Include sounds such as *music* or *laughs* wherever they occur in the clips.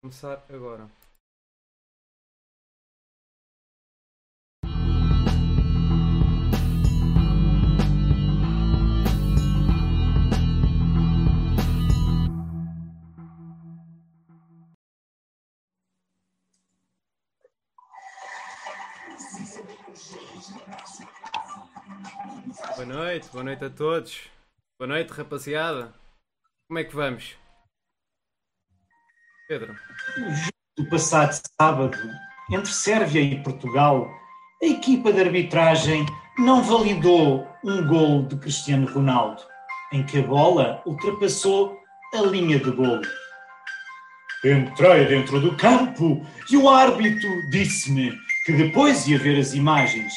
começar agora. Boa noite, boa noite a todos. Boa noite, rapaziada. Como é que vamos? Pedro. Do passado sábado, entre Sérvia e Portugal, a equipa de arbitragem não validou um gol de Cristiano Ronaldo, em que a bola ultrapassou a linha de gol. Entrei dentro do campo e o árbitro disse-me que depois ia ver as imagens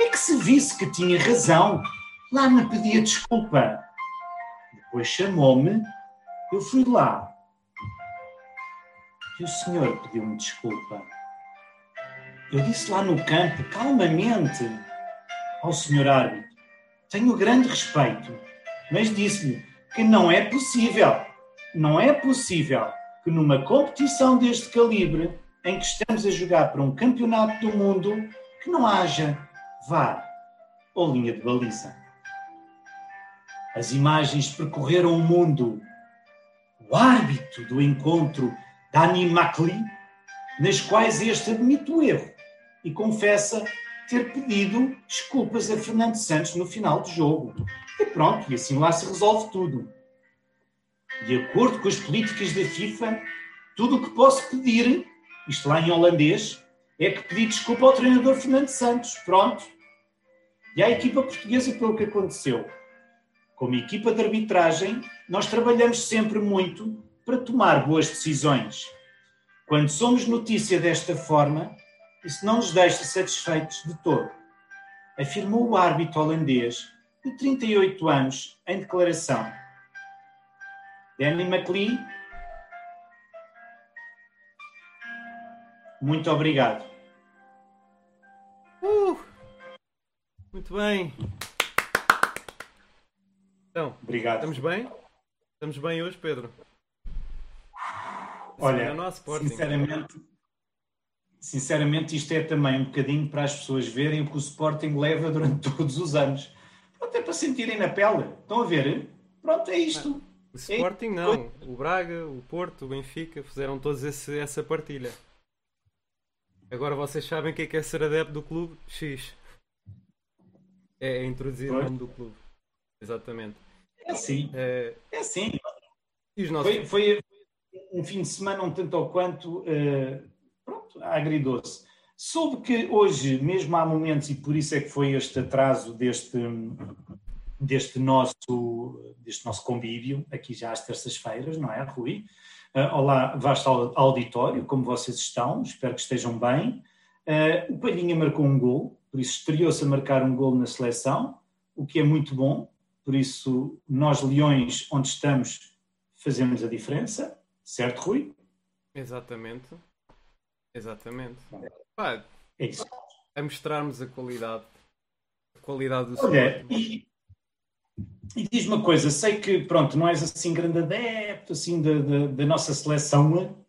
e que se visse que tinha razão, lá me pedia desculpa. Depois chamou-me, eu fui lá. E o senhor pediu-me desculpa. Eu disse lá no campo, calmamente, ao senhor árbitro: tenho grande respeito, mas disse-lhe que não é possível, não é possível que numa competição deste calibre, em que estamos a jogar para um campeonato do mundo, que não haja VAR ou linha de baliza. As imagens percorreram o mundo. O árbitro do encontro, Dani Macli, nas quais este admite o erro e confessa ter pedido desculpas a Fernando Santos no final do jogo. E pronto, e assim lá se resolve tudo. De acordo com as políticas da FIFA, tudo o que posso pedir, isto lá em holandês, é que pedi desculpa ao treinador Fernando Santos. Pronto. E à equipa portuguesa pelo que aconteceu. Como equipa de arbitragem, nós trabalhamos sempre muito para tomar boas decisões. Quando somos notícia desta forma, isso não nos deixa satisfeitos de todo, afirmou o árbitro holandês de 38 anos em declaração. Danny McLean, muito obrigado. Uh, muito bem. Então, Obrigado. estamos bem? Estamos bem hoje, Pedro? Olha, é o Sporting. sinceramente, sinceramente, isto é também um bocadinho para as pessoas verem o que o Sporting leva durante *laughs* todos os anos. Pronto, é para sentirem na pele. Estão a ver? Pronto, é isto. O Sporting não. O Braga, o Porto, o Benfica fizeram todos esse- essa partilha. Agora vocês sabem o que é, que é ser adepto do clube X. É introduzir o Pois. nome do clube. Exatamente. É assim. É, É assim. e os nossos. Foi, foi um fim de semana um tanto ou quanto eh, pronto, agridoce. Soube que hoje, mesmo há momentos, e por isso é que foi este atraso deste, deste, nosso, deste nosso convívio, aqui já às terças-feiras, não é, Rui? Ah, olá, vasto au- auditório, como vocês estão? Espero que estejam bem. Ah, o Palhinha marcou um gol, por isso estreou-se a marcar um gol na seleção, o que é muito bom. Por isso, nós, Leões, onde estamos, fazemos a diferença. Certo, Rui? Exatamente. Exatamente. Pá, É isso. a mostrarmos a qualidade. A qualidade do Olha, e, e diz uma coisa, sei que pronto, não és assim grande adepto assim, da, da, da nossa seleção,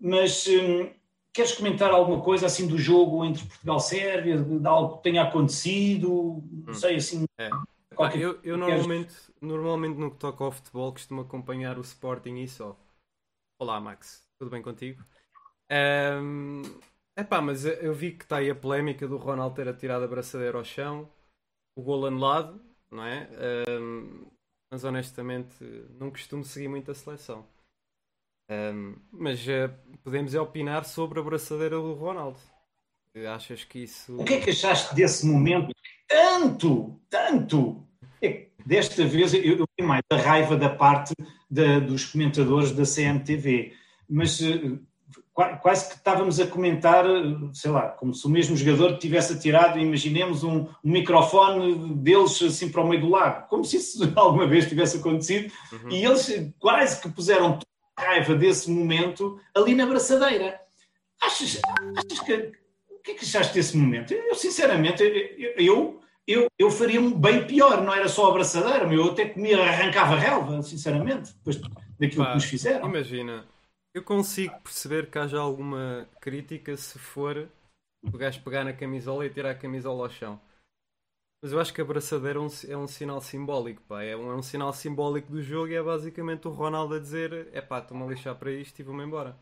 mas hum, queres comentar alguma coisa assim do jogo entre Portugal e Sérvia, de, algo que tenha acontecido, não sei assim. É. Qualquer- eu eu normalmente, normalmente no que toca ao futebol costumo acompanhar o Sporting e só. Olá Max, tudo bem contigo? Ahm, epá, mas eu- vi que está aí a polémica do Ronaldo ter atirado a braçadeira ao chão, o gol anulado, não é? Ahm, mas honestamente não costumo seguir muito a seleção. Ahm, mas eh, podemos é opinar sobre a braçadeira do Ronaldo. Achas que isso. O que é que achaste desse momento? Tanto, tanto! É desta vez eu, mais a raiva da parte da- dos comentadores da CMTV, mas eh, qua- quase que estávamos a comentar, eh, sei lá, como se o mesmo jogador tivesse atirado, imaginemos, um, um microfone deles assim para o meio do lago, como se isso *laughs* alguma vez tivesse acontecido, Uhum. e eles quase que puseram toda a raiva desse momento ali na braçadeira. Achas, achas que. O que é que achaste desse momento? Eu, sinceramente, eu, eu, eu, eu faria um bem pior, não era só a abraçadeira, meu, eu até comia, arrancava relva, sinceramente, depois daquilo Pá, que nos fizeram. Imagina, Eu consigo perceber que haja alguma crítica se for o gajo pegar na camisola e tirar a camisola ao chão. Mas eu acho que a abraçadeira é um, é um sinal simbólico, pá. É um, é um sinal simbólico do jogo e é basicamente o Ronaldo a dizer: é pá, estou-me a lixar para isto e vou-me embora.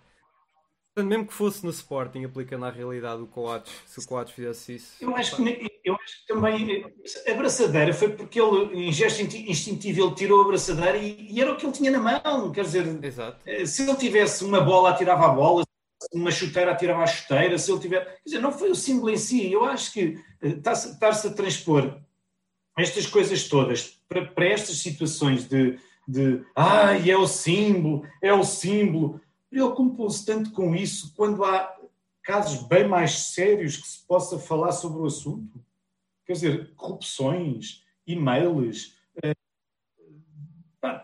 Mesmo que fosse no Sporting, aplicando à realidade o Coates, se o Coates fizesse isso. Eu acho, que, eu acho que também a abraçadeira foi porque ele, em gesto instintivo, ele tirou a abraçadeira e, e, era o que ele tinha na mão. Quer dizer, Exato. Eh, se ele tivesse uma bola, atirava a bola, uma chuteira, atirava a chuteira. Se ele tiver. Quer dizer, não foi o símbolo em si. Eu acho que está-se a transpor estas coisas todas para, para estas situações de, de ai, ah, é o símbolo, é o símbolo preocupam-se tanto com isso quando há casos bem mais sérios que se possa falar sobre o assunto? Quer dizer, corrupções, e-mails, eh,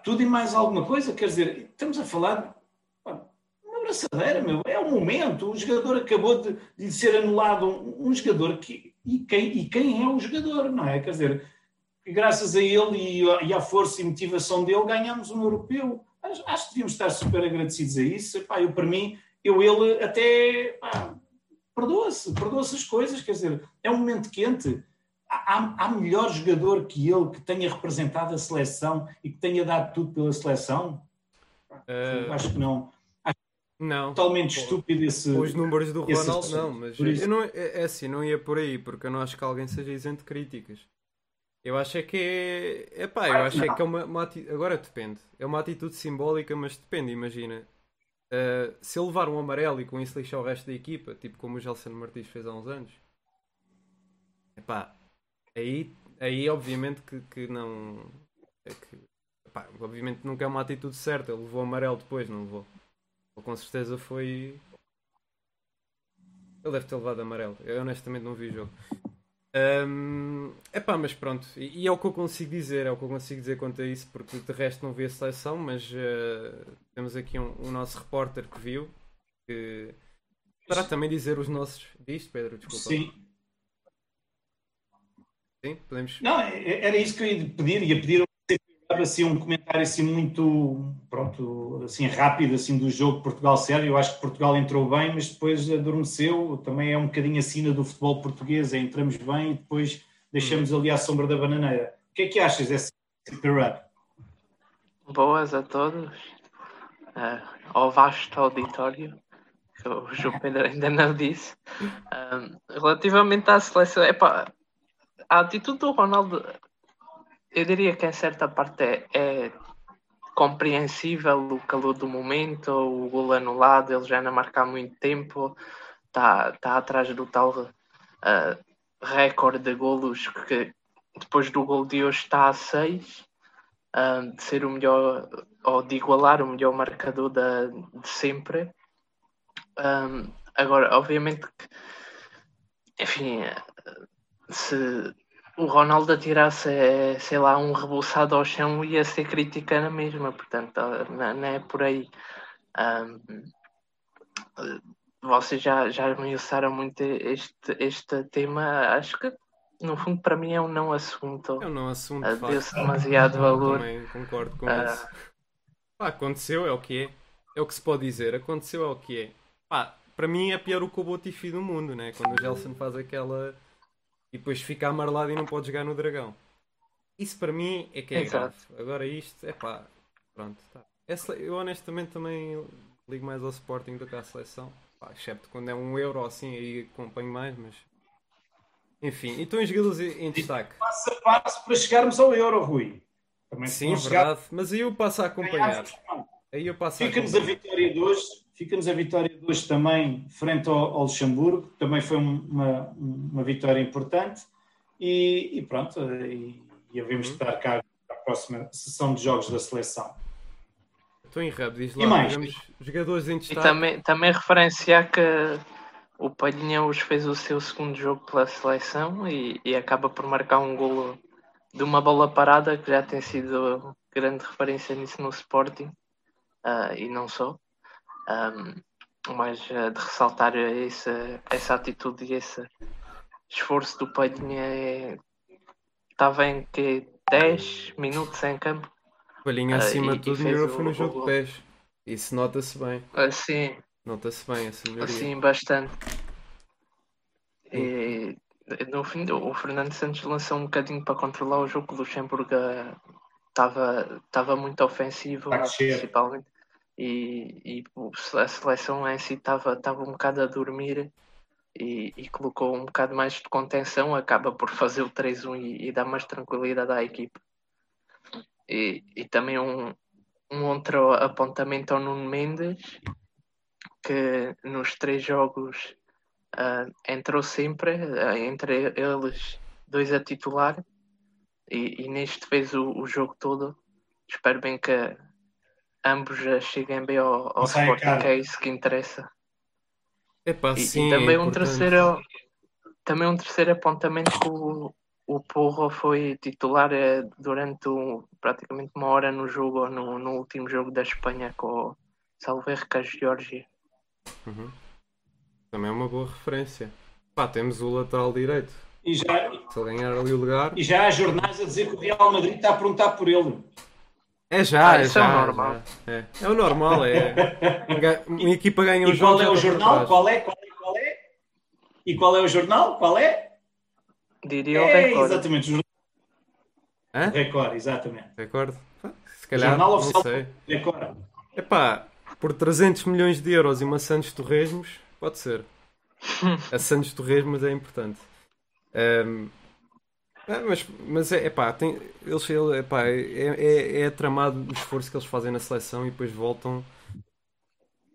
tudo e mais alguma coisa. Quer dizer, estamos a falar pá, uma abraçadeira, meu. É o momento. O jogador acabou de, de ser anulado. Um, um, jogador que. E quem, e quem é o jogador, não é? Quer dizer, graças a ele e, e à força e motivação dele ganhamos um europeu acho que devíamos estar super agradecidos a isso. Epá, eu, para mim, eu, ele até perdoa-se, perdoa-se as coisas, quer dizer, é um momento quente. Há, há, melhor jogador que ele que tenha representado a seleção e que tenha dado tudo pela seleção? Uh... Acho que não. Acho não. Totalmente Pô, estúpido esse. Os números do Ronaldo, não, mas eu não, é, é assim, não ia por aí, porque eu não acho que alguém seja isento de críticas. Eu acho é que é. Epá, eu acho é que é uma, uma atitude. Agora depende. É uma atitude simbólica, mas depende, imagina. Uh, se ele levar um amarelo e com isso lixar o resto da equipa, tipo como o Gelson Martins fez há uns anos, epá, aí, aí obviamente que, que não. É que, epá, obviamente nunca é uma atitude certa. Ele levou amarelo depois, não levou. Ou com certeza foi. Ele deve ter levado amarelo. Eu honestamente não vi o jogo. Um, epá, mas pronto, e, e, é o que eu consigo dizer, é o que eu consigo dizer quanto a isso, porque de resto não vi a seleção, mas uh, temos aqui um, um, nosso repórter que viu, que para também dizer os nossos. Diz, Pedro, desculpa. Sim. Sim, podemos. Não, é, era isso que eu ia pedir, ia pedir assim um comentário assim muito pronto assim rápido assim do jogo Portugal sério eu acho que Portugal entrou bem mas depois adormeceu. Também é um bocadinho a sina do futebol português é, entramos bem e depois deixamos ali à sombra da bananeira. O que é que achas desse rap boas a todos. Uh, ao vasto auditório que o João Pedro ainda não disse. Um, relativamente à seleção epá, a atitude do Ronaldo eu diria que em certa parte é, é compreensível o calor do momento, o gol anulado, ele já não marca há muito tempo, está tá atrás do tal uh, recorde de golos que depois do gol de hoje está a 6, uh, de ser o melhor, ou de igualar o melhor marcador da, de sempre. Um, agora, obviamente que, enfim, se o Ronaldo atirasse, eh, sei lá, um rebuçado ao chão ia ser crítica na mesma, portanto, não, é por aí. Um, vocês já, já esmiuçaram muito este, este tema, acho que no fundo para mim é um não assunto. É um não assunto. Uh, Deu-se demasiado *laughs* valor. Também concordo com uh, isso. Pá, aconteceu, é o que é. É o que se pode dizer, aconteceu é o que é. Pá, para mim é pior o que o Botifi do mundo, né? Quando o Gelson faz aquela e depois fica amarelado e não pode jogar no Dragão. Isso para mim é que é Exato. grave. Agora isto, é pá, pronto. Tá. Eu honestamente também ligo mais ao Sporting do que à seleção. Pá, excepto quando é um euro assim, aí acompanho mais, mas. Enfim, então os jogadores em destaque. Passo a passo para chegarmos ao euro, Rui. Também Sim, verdade. Chegar... Mas aí eu passo a acompanhar. Aí eu passo Fica-nos a, a vitória de hoje Fica-nos a vitória de hoje também frente ao, ao Luxemburgo, também foi uma, uma vitória importante. E, e pronto, e, e havemos uhum. de estar cá para a próxima sessão de jogos da seleção. Estou em rap, diz lá, e mais? jogadores em destaque. E também, também referenciar que o Palhinha hoje fez o seu segundo jogo pela seleção e, e acaba por marcar um golo de uma bola parada que já tem sido grande referência nisso no Sporting uh, e não só. Um, mas uh, de ressaltar essa, essa atitude e esse esforço do Palhinha é... estava em que 10 minutos em campo. Palhinha acima uh, de tudo melhorou foi no jogo de pés. Isso nota-se bem. Assim, Nota-se bem essa melhoria. assim, bastante. E no fim, o Fernando Santos lançou um bocadinho para controlar o jogo. O Luxemburgo estava estava muito ofensivo, principalmente. E, e a seleção em si estava um bocado a dormir e, e colocou um bocado mais de contenção. Acaba por fazer o 3-1 e, e dar mais tranquilidade à equipa. E, e também um, um outro apontamento ao Nuno Mendes, que nos três jogos ah, entrou sempre, ah, entre eles dois a titular, e, e neste fez o, o jogo todo. Espero bem que ambos já cheguem bem ao, ao Sporting, caro. que é isso que interessa. Epá, E, sim, e também é um terceiro também um terceiro apontamento que o, o Porro foi titular eh, durante um- praticamente uma hora no jogo no, no último jogo da Espanha com o salvo erro com a Geórgia. Uhum. Também é uma boa referência. Pá, temos o lateral direito. E já, Se ele ganhar ali o lugar. e já há jornais a dizer que o Real Madrid está a perguntar por ele. É já, Ah, é é já. o normal. já. É. é o normal, é. Um Uma equipa ganha um E jogo. qual é o jornal? Qual é? Qual é? Qual é? E qual é o jornal? Qual é? Diria o É, recorde. exatamente, o jornal Hã? Record, exatamente. Recordo? Pá, Se calhar, jornal não oficial sei. Record. Epá, por 300 milhões de euros e uma Santos Torresmos, pode ser. *laughs* A Santos Torresmos é importante. Ahm, ah, mas, mas é, epá, tem, eles, ele, epá, é, é, é tramado o esforço que eles fazem na seleção e depois voltam.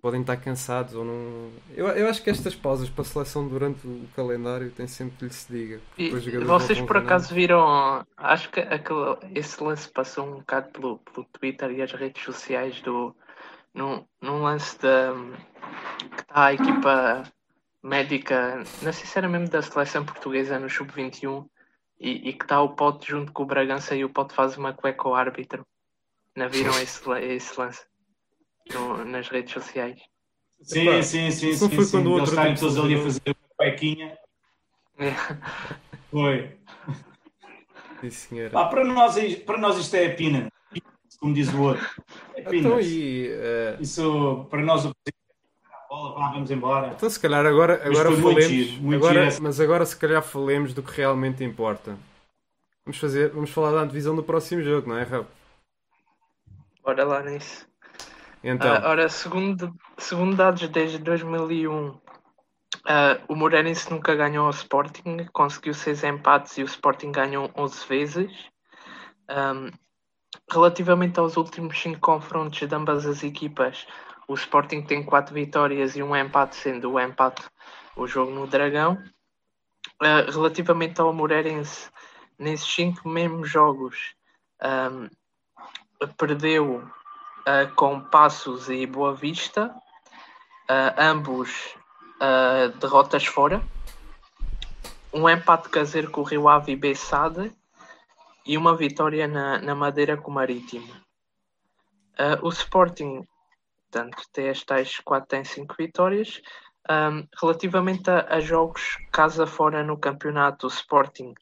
Podem estar cansados ou não. Eu, eu acho que estas pausas para a seleção durante o calendário tem sempre que lhe se diga. E vocês por acaso viram, acho que aquele, esse lance passou um bocado pelo, pelo Twitter e as redes sociais do num, num lance da que está a equipa médica, não sei se era mesmo da seleção portuguesa no Sub-21 e, e que está o Pote junto com o Bragança e o Pote faz uma cueca ao árbitro. Não viram esse, esse lance no- nas redes sociais? Sim, Epá, sim, sim, não sim. foi sim. quando o Eles outro estarem tipo todos ali a fazer uma cuequinha. Foi. Sim. Pá, para, nós, para nós isto é pina. Como diz o outro. É Então, e, eh, Isso, para nós, o a bola, vá, vamos embora. Então se calhar agora, Mas agora muito falemos, giro, muito agora, giro mas agora se calhar falemos do que realmente importa. Vamos fazer, vamos falar da divisão do próximo jogo, não é, Rafa? Bora lá nisso. Então, Ah, ora, segundo, segundo dados desde 2001, ah, o Moreirense nunca ganhou ao Sporting, conseguiu seis empates e o Sporting ganhou 11 vezes. Ahm, relativamente aos últimos cinco confrontos de ambas as equipas, o Sporting tem quatro vitórias e um empate, sendo o empate o jogo no Dragão. Ah, relativamente ao Moreirense, nesses cinco mesmos jogos, ahm, perdeu ah, com Passos e Boa Vista, ah, ambos derrotas fora, um empate caseiro com o Rio Ave e Bessade e uma vitória na, na Madeira com o Marítimo. O Sporting, portanto, tem as tais 4 tem 5 vitórias. Ahm, relativamente a, a jogos casa fora no campeonato, Sporting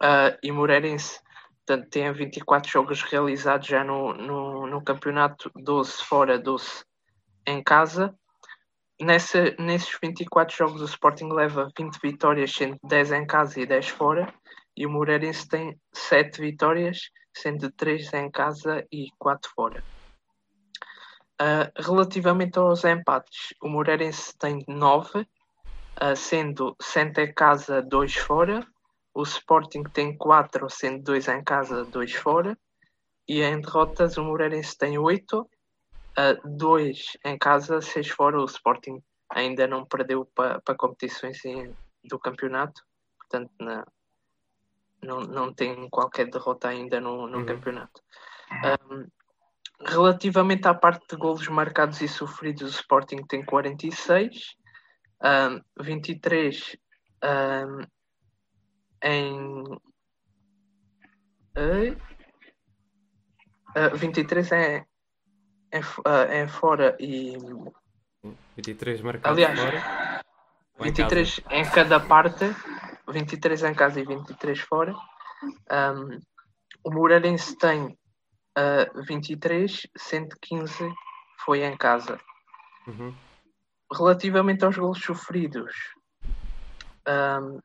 ah, e Moreirense Portanto, tem 24 jogos realizados já no, no, no campeonato, 12 fora, 12 em casa. Nessa, nesses 24 jogos, o Sporting leva 20 vitórias, sendo 10 em casa e 10 fora. E o Moreirense tem 7 vitórias, sendo 3 em casa e 4 fora. Uh, relativamente aos empates, o Moreirense tem 9, uh, sendo 7 em casa, 2 fora. O Sporting tem 4, sendo 2 em casa, 2 fora. E em derrotas, o Moreirense tem 8, 2 em casa, 6 fora. O Sporting ainda não perdeu para pa competições em, do campeonato, portanto, na, não, não tem qualquer derrota ainda no, no Uhum. campeonato. Um, relativamente à parte de golos marcados e sofridos, o Sporting tem 46, um, 23 um, em. eh, eh, 23 em, em, f- eh, em fora e 23 marcados aliás, fora. Ou em 23 em cada parte, 23 em casa e 23 fora. Um, o Moreirense tem uh, 23, 115 foi em casa. Uhum. Relativamente aos golos sofridos, um,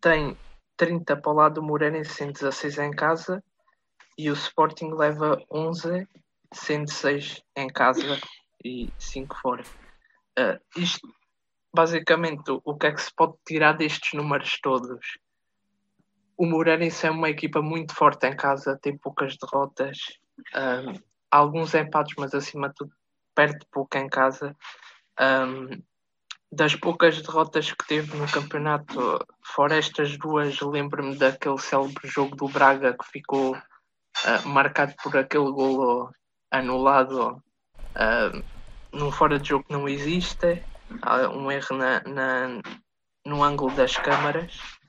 tem 30 para o lado do Moreirense, 116 em casa, e o Sporting leva 11, 106 em casa e 5 fora. Uh, isto, basicamente, o, o que é que se pode tirar destes números todos? O Moreirense é uma equipa muito forte em casa, tem poucas derrotas, um, alguns empates, mas acima de tudo perde pouco em casa. Um, das poucas derrotas que teve no campeonato, fora estas duas, lembro-me daquele célebre jogo do Braga que ficou uh, marcado por aquele golo anulado uh, num fora de jogo que não existe, um erro na, na, no ângulo das câmaras,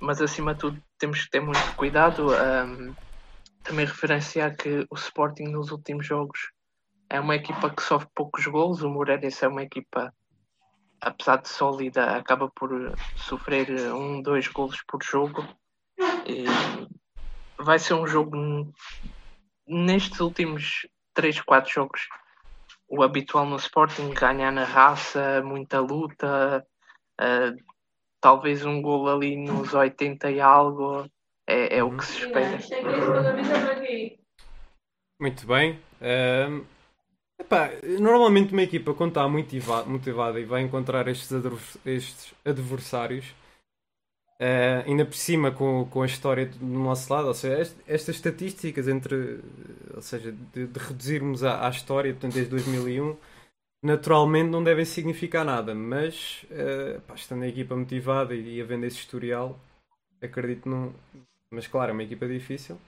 mas acima de tudo temos que ter muito cuidado. também referenciar que o Sporting nos últimos jogos é uma equipa que sofre poucos gols, o Moreirense é uma equipa apesar de sólida, acaba por sofrer um, dois golos por jogo. E vai ser um jogo nestes últimos 3, 4 jogos o habitual no Sporting, ganhar na raça, muita luta, uh, talvez um gol ali nos 80 e algo, é, é o que se espera. Muito bem. Um, Epá, normalmente uma equipa quando está motivada, motivada e vai encontrar estes, estes adversários, uh, ainda por cima com, com a história do nosso lado, ou seja, est estas estatísticas entre, ou seja, de, de reduzirmos a, a, história, portanto, desde 2001, naturalmente não devem significar nada, mas uh, pá, estando a equipa motivada e, e havendo esse historial, acredito não. Mas claro, é uma equipa difícil.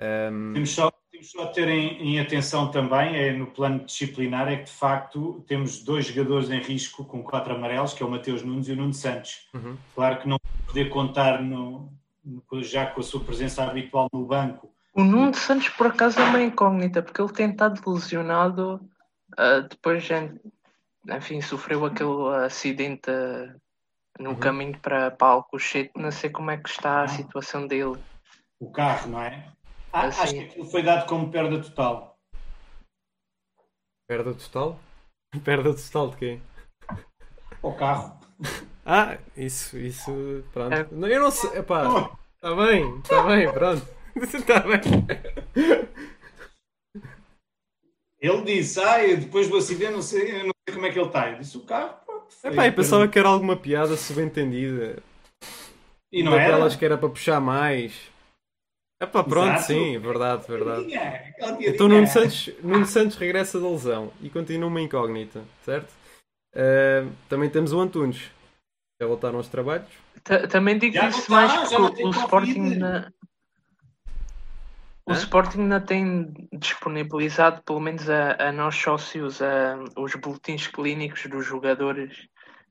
Um... Temos só temos só ter em, em, atenção também, é no plano disciplinar, é que de facto temos dois jogadores em risco com quatro amarelos, que é o Mateus Nunes e o Nuno Santos. Uhum. Claro que não poder contar no, no, já com a sua presença habitual no banco. O Nuno Santos, por acaso, é uma incógnita, porque ele tem estado lesionado, uh, depois, enfim, sofreu aquele acidente uh, no uhum. caminho para, para Alcochete, não sei como é que está a ah. situação dele. O carro, não é? Ah, assim. Acho que aquilo foi dado como perda total. Perda total? *laughs* Perda total de quem? O carro. Ah, isso, isso, pronto. É. Eu não sei, epá, está bem, está bem, pronto. Está *laughs* bem. Ele disse, ah, depois do acidente, não sei, não sei como é que ele está. Eu disse, o carro, pronto. Epá, eu pensava que era alguma piada subentendida. E não era? Aquelas que era para puxar mais. É pá, pronto, Exato. sim, verdade, verdade. Então Nuno Santos, Nuno Santos regressa da lesão e continua uma incógnita, certo? Uh, também temos o Antunes. Já voltaram aos trabalhos? T também digo já isso mais porque o, o Sporting na... O Hã? Sporting ainda tem disponibilizado, pelo menos a, a nós sócios, a, os boletins clínicos dos jogadores.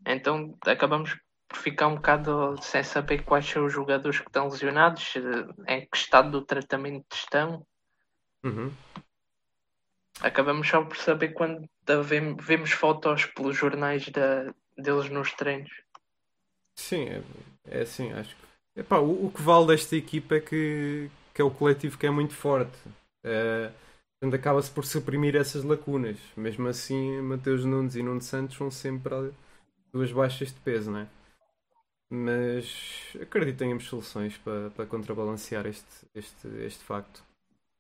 Então acabamos por ficar um bocado sem saber quais são os jogadores que estão lesionados, em que estado do tratamento estão. Uhum. Acabamos só por saber quando vemos fotos pelos jornais da, deles nos treinos. Sim, é, é assim, acho que. Epá, o, o, que vale desta equipa é que, que é o coletivo que é muito forte. É, portanto, acaba-se por suprimir essas lacunas. Mesmo assim, Mateus Nunes e Nuno Santos são sempre duas baixas de peso, não é? mas acredito que tenhamos soluções para, para contrabalancear este, este, este facto.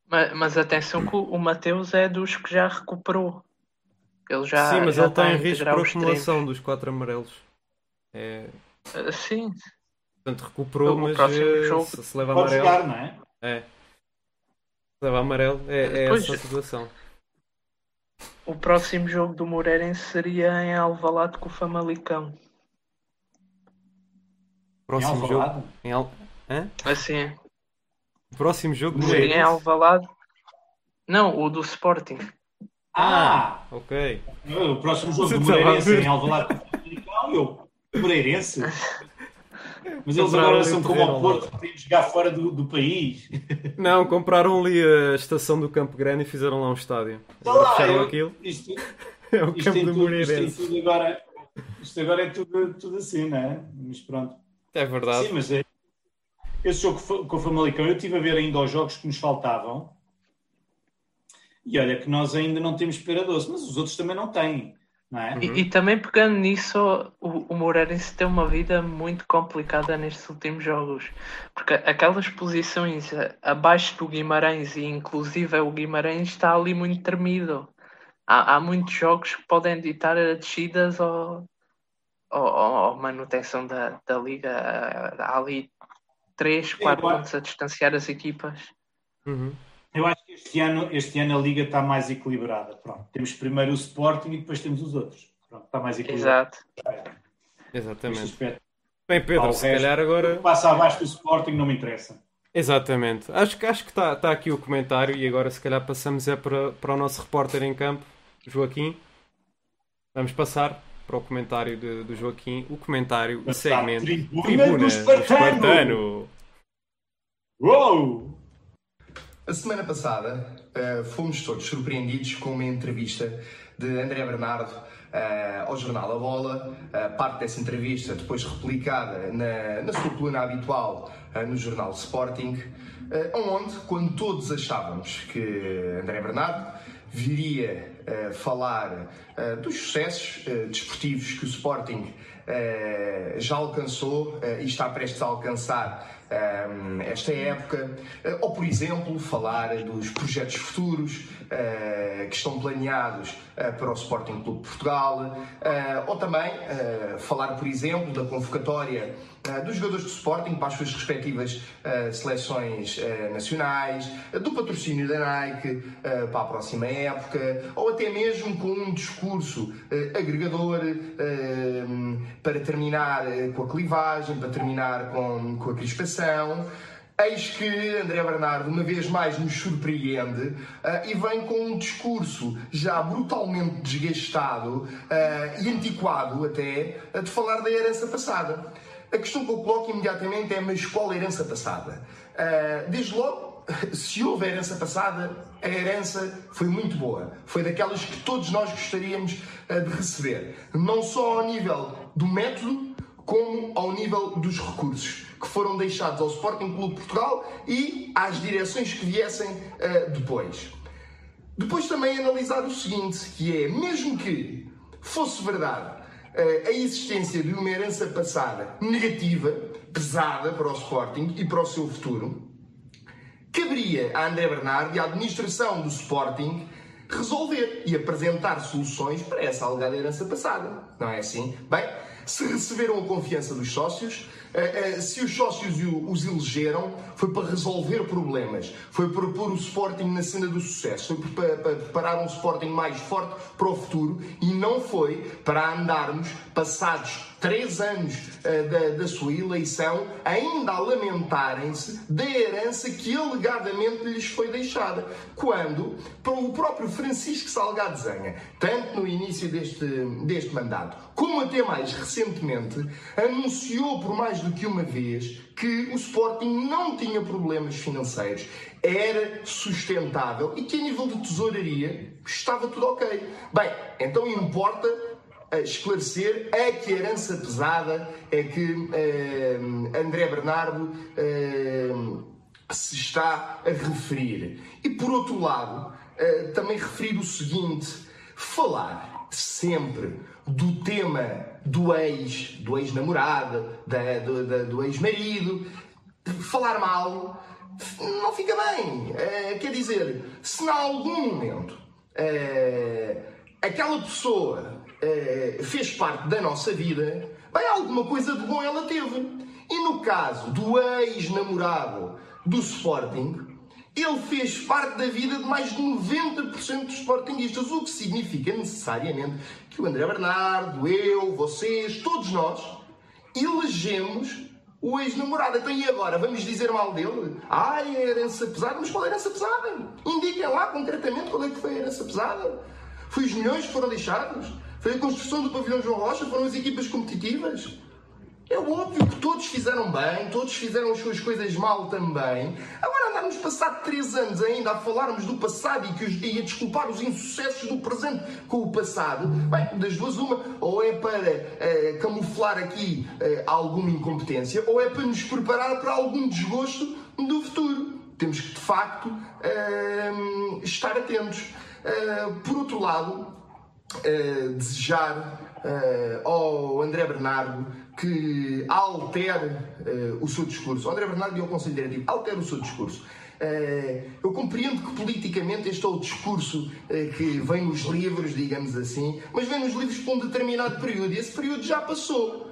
Mas, mas atenção que o Mateus é dos que já recuperou. Ele já, sim, mas já ele está em risco por acumulação dos quatro amarelos. É... Uh, sim. Portanto, recuperou, o mas uh, jogo... se, se leva amarelo. Jogar, não é? É. Leva amarelo, é, é essa a situação. O próximo jogo do Moreirense seria em Alvalade com o Famalicão. Próximo em jogo. Em Al... Hã? Assim. Próximo jogo do Em Alvalade. Não, o do Sporting. Ah, ah ok. O próximo jogo do Moreirense em Alvalade. Eu, Moreirense. *laughs* Mas eles agora são como ao Porto, podem jogar fora do, do país. Não, compraram ali a estação do Campo Grande e fizeram lá um estádio. Agora fecharam aquilo. Isto, *laughs* é o Campo do Moreirense. Isto, agora, isto agora é tudo, tudo assim, não é? Mas pronto. É verdade. Sim, mas é, esse jogo com o Famalicão, eu estive a ver ainda os jogos que nos faltavam. E olha que nós ainda não temos pera doce, mas os outros também não têm. Não é? E, e também pegando nisso, o, o Moreirense tem uma vida muito complicada nestes últimos jogos. Porque aquelas posições abaixo do Guimarães, e inclusive o Guimarães está ali muito tremido. Há, há muitos jogos que podem ditar a descidas ou, ou, ou- manutenção da, da liga. Há ali 3, 4 acho- pontos a distanciar as equipas. Uhum. Eu acho que este ano, este ano a Liga está mais equilibrada. Pronto, temos primeiro o Sporting e depois temos os outros. Pronto, está mais equilibrado. Exato. neste Exatamente. Bem, Pedro, Ao se resto, calhar agora. passa abaixo do Sporting não me interessa. Exatamente. Acho que acho que está tá aqui o comentário e agora se calhar passamos é para, para o nosso repórter em campo, Joaquim. Vamos passar para o comentário de- do Joaquim, o comentário, o segmento tribuna Tribuna do do Espartano. Espartano. Uou! A semana passada eh, fomos todos surpreendidos com uma entrevista de André Bernardo eh, ao jornal A Bola. Eh, parte dessa entrevista depois replicada na, na sua coluna habitual no jornal Sporting, onde, quando todos achávamos que André Bernardo viria falar dos sucessos desportivos que o Sporting já alcançou e está prestes a alcançar esta época, eh, ou por exemplo, falar dos projetos futuros eh, que estão planeados eh, para o Sporting Clube de Portugal, eh, ou também falar, por exemplo, da convocatória dos jogadores do Sporting para as suas respectivas seleções nacionais, do patrocínio da Nike para a próxima época, ou até mesmo com um discurso agregador para terminar com a clivagem, para terminar com, com a crispação. Eis que André Bernardo, uma vez mais, nos surpreende eh, e vem com um discurso já brutalmente desgastado eh, e antiquado até, eh, de falar da herança passada. A questão que eu coloco imediatamente é: mas qual herança passada? Eh, desde logo, *laughs* se houve herança passada, a herança foi muito boa. Foi daquelas que todos nós gostaríamos de receber. Não só ao nível do método, como ao nível dos recursos que foram deixados ao Sporting Clube de Portugal e às direções que viessem eh, depois. Depois também analisar o seguinte, que é, mesmo que fosse verdade eh, a existência de uma herança passada negativa, pesada para o Sporting e para o seu futuro, caberia a André Bernardo e à administração do Sporting resolver e apresentar soluções para essa alegada herança passada. Não é assim? Bem, se receberam a confiança dos sócios, eh, eh, se os sócios os elegeram, foi para resolver problemas, foi para pôr o Sporting na cena do sucesso, foi para preparar um Sporting mais forte para o futuro. E não foi para andarmos, passados três anos eh, da, da sua eleição, ainda a lamentarem-se da herança que alegadamente lhes foi deixada. Quando o próprio Francisco Salgado Zanha, tanto no início deste, deste mandato, como até mais recentemente, anunciou por mais do que uma vez que o Sporting não tinha problemas financeiros, era sustentável e que a nível de tesouraria estava tudo ok. Bem, então importa esclarecer a que herança pesada é que eh, André Bernardo eh, se está a referir. E por outro lado, eh, também referir o seguinte: falar sempre do tema do ex, do ex-namorado, do, da- do ex-marido, falar mal, não fica bem. Quer dizer, se em algum momento aquela pessoa eh, fez parte da nossa vida, bem, alguma coisa de bom ela teve. E no caso do ex-namorado do Sporting, ele fez parte da vida de mais de 90% dos Sportingistas, o que significa necessariamente que o André Bernardo, eu, vocês, todos nós, elegemos o ex-namorado. Então e agora? Vamos dizer mal dele? Ai, a herança pesada. Mas qual é a herança pesada? Indiquem lá concretamente qual é que foi a herança pesada. Foi os milhões que foram deixados? Foi a construção do pavilhão João Rocha? Foram as equipas competitivas? É óbvio que todos fizeram bem, todos fizeram as suas coisas mal também. Agora andarmos passado três anos ainda a falarmos do passado e, que os, e a desculpar os insucessos do presente com o passado, bem, das duas uma, ou é para eh, camuflar aqui eh, alguma incompetência, ou é para nos preparar para algum desgosto do futuro. Temos que, de facto, uh, estar atentos. Por outro lado, uh, desejar ao André Bernardo que altere o seu discurso. O André Bernardo e ao Conselho Diretivo, altere o seu discurso. Eu compreendo que politicamente este é o discurso que vem nos livros, digamos assim, mas vem nos livros para um determinado período e esse período já passou.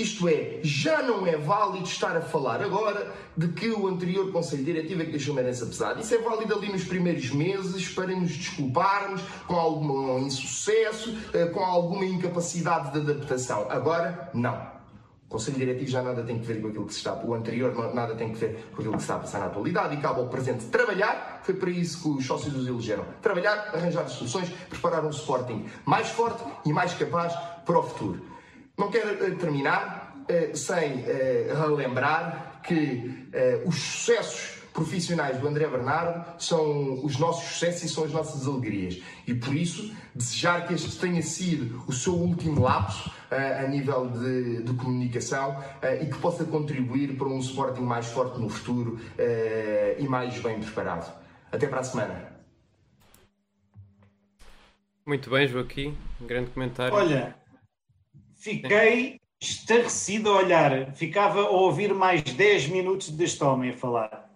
Isto é, já não é válido estar a falar agora de que o anterior Conselho Diretivo é que deixou uma herança pesada. Isso é válido ali nos primeiros meses para nos desculparmos com algum insucesso, eh, com alguma incapacidade de adaptação. Agora, não. O Conselho Diretivo já nada tem que ver com aquilo que se está, o anterior nada tem que ver com aquilo que se está a passar na atualidade e cabe ao presente trabalhar, foi para isso que os sócios os elegeram. Trabalhar, arranjar soluções, preparar um Sporting mais forte e mais capaz para o futuro. Não quero eh, terminar uh, sem uh, relembrar que os sucessos profissionais do André Bernardo são os nossos sucessos e são as nossas alegrias. E por isso, desejar que este tenha sido o seu último lapso a nível de, de comunicação e que possa contribuir para um Sporting mais forte no futuro e mais bem preparado. Até para a semana. Muito bem, Joaquim. Um grande comentário. Olha, Fiquei estarrecido a olhar. Ficava a ouvir mais 10 minutos deste homem a falar.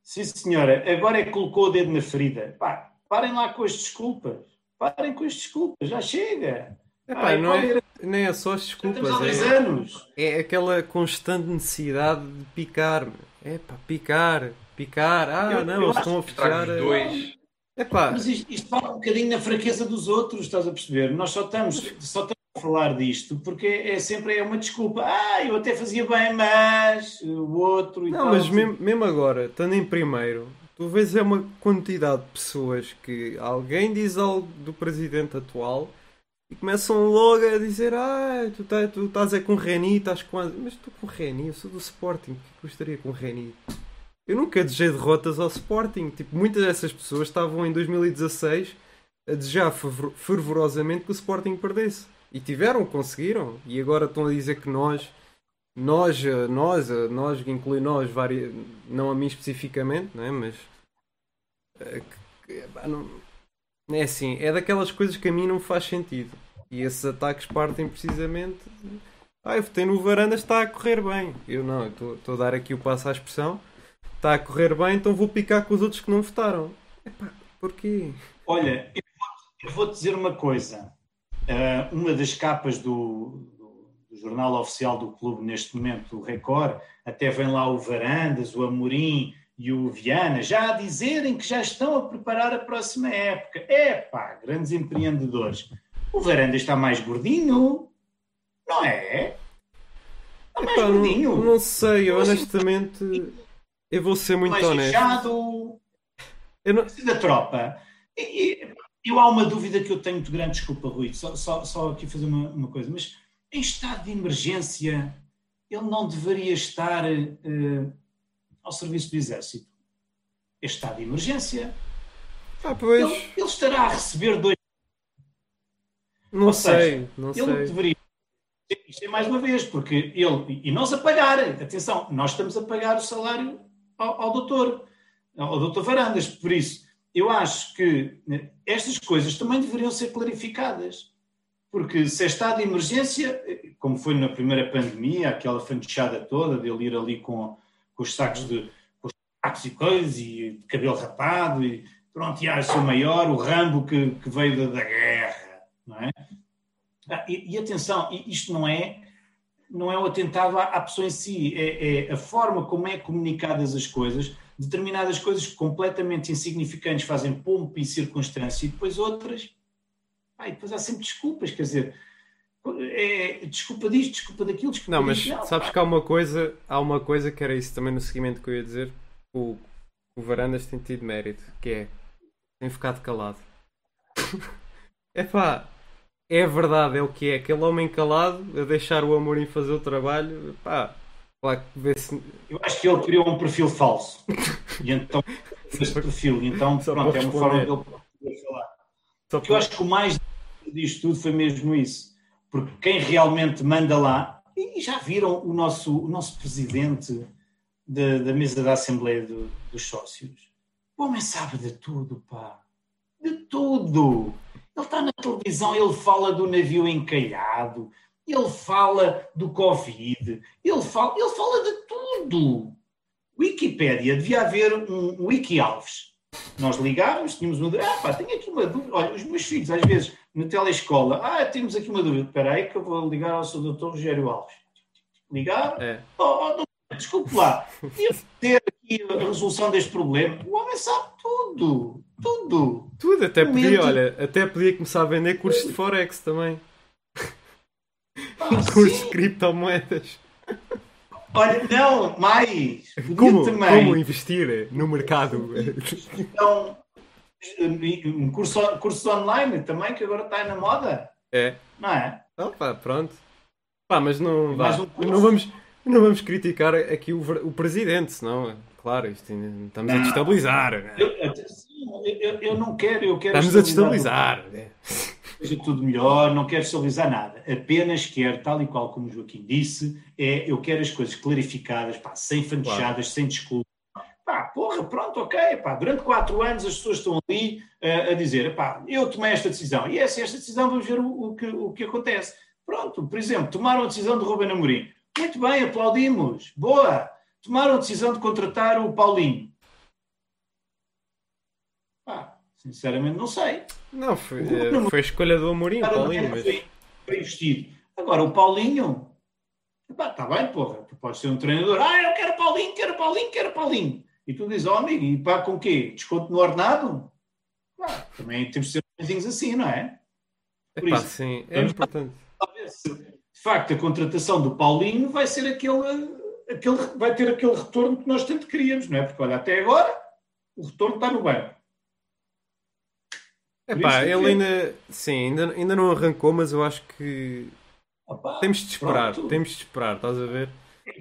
Sim, senhora. Agora é que colocou o dedo na ferida. Pá, parem lá com as desculpas. Parem com as desculpas. Já chega. Epá, não é, nem é só as desculpas. É, anos. é aquela constante necessidade de picar. É pá, picar, picar. Ah, eu, não, eu estão a fechar. Dois. Epá. Mas isto, isto fala um bocadinho na fraqueza dos outros, estás a perceber? Nós só estamos, só estamos falar disto porque é sempre é uma desculpa. Ah, eu até fazia bem, mas o outro e Não, tal, mas mesmo, mesmo agora, estando em primeiro, tu vês é uma quantidade de pessoas que alguém diz algo do presidente atual e começam logo a dizer ah, tu, tá, tu estás é com Reni, estás com... Mas estou com Reni, eu sou do Sporting, que gostaria com Reni? Eu nunca desejei derrotas ao Sporting. Tipo, muitas dessas pessoas estavam em 2016 a desejar fervorosamente que o Sporting perdesse. E tiveram, conseguiram. E agora estão a dizer que nós, nós, nós, nós, que inclui nós, várias, não a mim especificamente, não é? mas é, não, é assim, é daquelas coisas que a mim não faz sentido. E esses ataques partem precisamente. Ah, eu votei no varanda, está a correr bem. Eu não, estou a dar aqui o passo à expressão. Está a correr bem, então vou picar com os outros que não votaram. Epá, porquê? Olha, eu vou, eu vou dizer uma coisa. Uh, uma das capas do, do, jornal oficial do clube neste momento, o Record, até vem lá o Varandas, o Amorim e o Viana, já a dizerem que já estão a preparar a próxima época. É pá, grandes empreendedores. O Varandas está mais gordinho, não é? Está mais Epá, gordinho. Não, não sei, honestamente, eu vou ser muito mais honesto. Fechado, eu não... da tropa. E, eu há uma dúvida que eu tenho de grande desculpa, Rui, só, só, só aqui fazer uma, uma, coisa, mas em estado de emergência ele não deveria estar uh, ao serviço do Exército. Em estado de emergência. Ah, pois. Ele, ele estará a receber dois. Não Ou sei, seja, não ele sei. deveria. Isto é mais uma vez, porque ele. E nós a pagar, atenção, nós estamos a pagar o salário ao, ao doutor, ao doutor Varandas, por isso eu acho que né, estas coisas também deveriam ser clarificadas. Porque se é estado de emergência, como foi na primeira pandemia, aquela fanchada toda dele ir ali com, com os sacos de com os sacos e coisas, e de cabelo rapado, e pronto, e sou maior, o Rambo que, que veio da, da, guerra, não é? Ah, e, e, atenção, isto não é não é o atentado à, à pessoa em si, é, é a forma como é comunicadas as coisas, determinadas coisas completamente insignificantes fazem pompa e circunstância e depois outras. Ah, e depois há sempre desculpas, quer dizer, é, desculpa disto, desculpa daquilo, desculpa Não, mas não, sabes pá. que há uma coisa, há uma coisa que era isso também no seguimento que eu ia dizer, o, o Varandas tem tido mérito, que é tem ficado calado. *laughs* é pá, é verdade, é o que é. Aquele homem calado a deixar o amor em fazer o trabalho, pá, Claro se... Eu acho que ele criou um perfil falso. E então, esse perfil. Então, pronto, é uma forma dele poder falar. Só eu acho que o mais disto tudo foi mesmo isso. Porque quem realmente manda lá, e já viram o nosso, o nosso presidente da, da mesa da Assembleia do, dos Sócios. O homem sabe de tudo, pá. De tudo. Ele está na televisão, ele fala do navio encalhado, ele fala do Covid, ele fala, ele fala de tudo. Wikipédia, devia haver um Wiki Alves. Nós ligávamos, tínhamos uma dúvida. Ah, pá, tenho aqui uma dúvida. Olha, os meus filhos, às vezes, na telescola, ah, temos aqui uma dúvida. Espera aí que eu vou ligar ao seu doutor Rogério Alves. Ligar? É. Oh, oh, desculpe lá. Devia ter aqui a resolução deste problema. O homem sabe tudo. Tudo. Tudo, até podia, olha, até podia começar a vender cursos de Forex também. Cursos sim. de criptomoedas. Olha, não, mais. Como, como investir no mercado. Então, um curso, curso online também, que agora está na moda, É. não é? Opa, pronto. Pá, mas não, vá, um curso. não, vamos, não vamos criticar aqui o, o presidente, senão, claro, isto estamos a Não. destabilizar. né? Eu, eu, eu não quero, eu quero Estamos a estabilizar destabilizar. Seja tudo melhor, não quero estabilizar nada. Apenas quero, tal e qual como o Joaquim disse, é eu quero as coisas clarificadas, pá, sem fantochadas, sem desculpa. Pá, porra, pronto, ok, pá, durante quatro anos as pessoas estão ali eh, a dizer, pá, eu tomei esta decisão, e essa, esta decisão vamos ver o, o que, o que acontece. Pronto, por exemplo, tomaram a decisão de Ruben Amorim. Muito bem, aplaudimos, boa. Tomaram a decisão de contratar o Paulinho. Pá, sinceramente não sei. Não, foi, O foi a escolha do Amorim, Paulinho, mas... foi, foi investido. Agora, o Paulinho, está bem, porra, tu podes ser um treinador, ah, eu quero Paulinho, quero Paulinho, quero Paulinho. E tu dizes, ó amigo, e pá, com quê? Desconto no ordenado? Pá, também temos de ser coisinhos assim, não é? por Epá, isso, sim, é importante. Se, de facto, a contratação do Paulinho vai ser aquele, aquele, vai ter aquele retorno que nós tanto queríamos, não é? Porque, olha, até agora, o retorno está no banco. Por Epá, ele é- ainda, sim, ainda, ainda não arrancou, mas eu acho que Opa, temos de esperar, pronto. temos de esperar, estás a ver?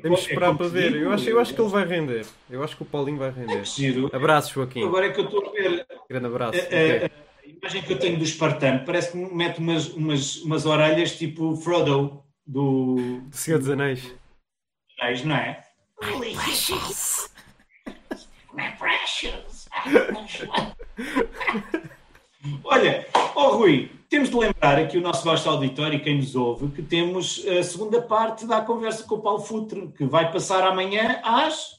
Temos de É esperar como para ver. Eu acho, eu acho que ele vai render. Eu acho que o Paulinho vai É render. giro. Abraço, Joaquim. Agora é que eu estou a ver Grande abraço. a, Ok. a- a imagem que eu tenho do espartano. Parece que me mete umas, umas, umas orelhas tipo Frodo do. Do Senhor dos Anéis. Anéis, não é? Precious. *laughs* My precious. *laughs* Olha, ó Rui, temos de lembrar aqui o nosso vasto auditório e quem nos ouve que temos a segunda parte da conversa com o Paulo Futre, que vai passar amanhã às.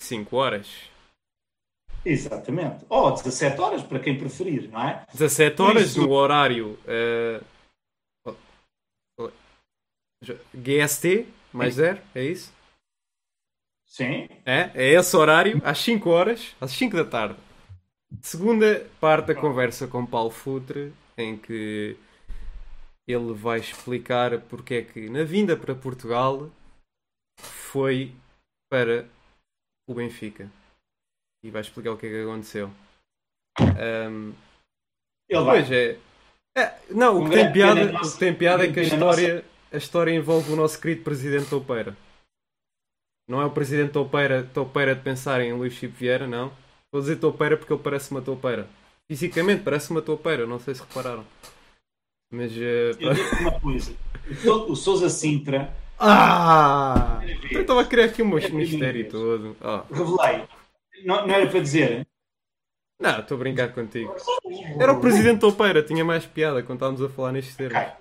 5 horas. Exatamente. Ou 17 horas, para quem preferir, não é? 17 Por horas isso- no horário eh, GST mais 0, é isso? Sim. É, é esse horário, às 5 horas, às 5 da tarde. Segunda parte da conversa com Paulo Futre, em que ele vai explicar porque é que na vinda para Portugal foi para o Benfica. E vai explicar o que é que aconteceu. Ahm, Ele vai. Pois é. É, não, o que tem piada, pena o nossa. que tem piada é que a história, a história envolve o nosso querido presidente Toupeira. Não é o presidente Toupeira, Toupeira de pensar em Luís Chico Vieira, não. A dizer Toupeira porque ele parece uma toupeira. Fisicamente parece uma toupeira, não sei se repararam. Mas. eh, Eu digo uma coisa. O Sou- O Sousa Sintra, Ah! Eu estava a querer aqui um mistério todo. Ah, revelei. Não, não era para dizer. não, estou a brincar contigo. Era o presidente Toupeira, tinha mais piada quando estávamos a falar nestes termos. Ok.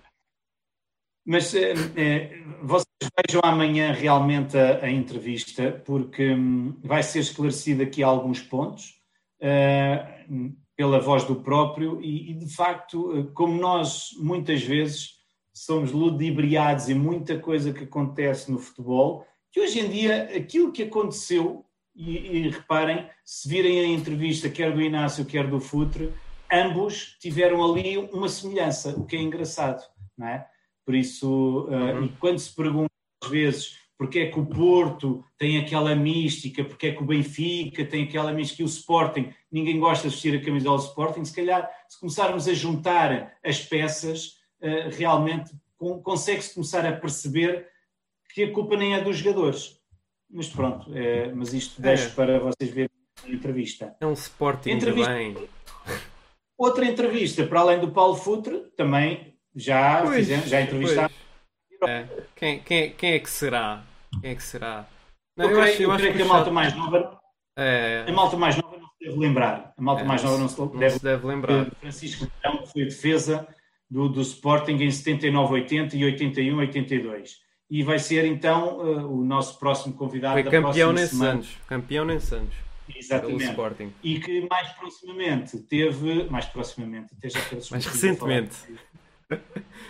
Mas eh, eh, vocês vejam amanhã realmente a, a entrevista, porque hum, vai ser esclarecido aqui alguns pontos eh, pela voz do próprio, e, e, de facto, como nós muitas vezes somos ludibriados em muita coisa que acontece no futebol, que hoje em dia aquilo que aconteceu, e, e reparem, se virem a entrevista, quer do Inácio, quer do Futre, ambos tiveram ali uma semelhança, o que é engraçado, não é? Por isso, uh, Uhum. e quando se pergunta às vezes porque é que o Porto tem aquela mística, porque é que o Benfica tem aquela mística e o Sporting, ninguém gosta de vestir a camisola do Sporting, se calhar, se começarmos a juntar as peças, uh, realmente consegue-se começar a perceber que a culpa nem é dos jogadores. Mas pronto, é, mas isto deixo É. para vocês verem a entrevista. É um Sporting Entrevista- bem. Outra entrevista, para além do Paulo Futre, também já, Pois, fizemos, já entrevistámos. É. Quem, quem, quem é que será? Quem é que será? Não, eu, eu creio, acho, eu creio que que a malta mais nova, É, a malta mais nova não se deve lembrar. A malta É, mais nova não se não deve se deve lembrar. Francisco que foi defesa do, do Sporting em 79, 80 e 81, 82. E vai ser então eh, o nosso próximo convidado Foi da campeão semana. anos. Campeão nesses anos. Exatamente. Sporting. E que mais proximamente teve, mais proximamente, até já Mais recentemente.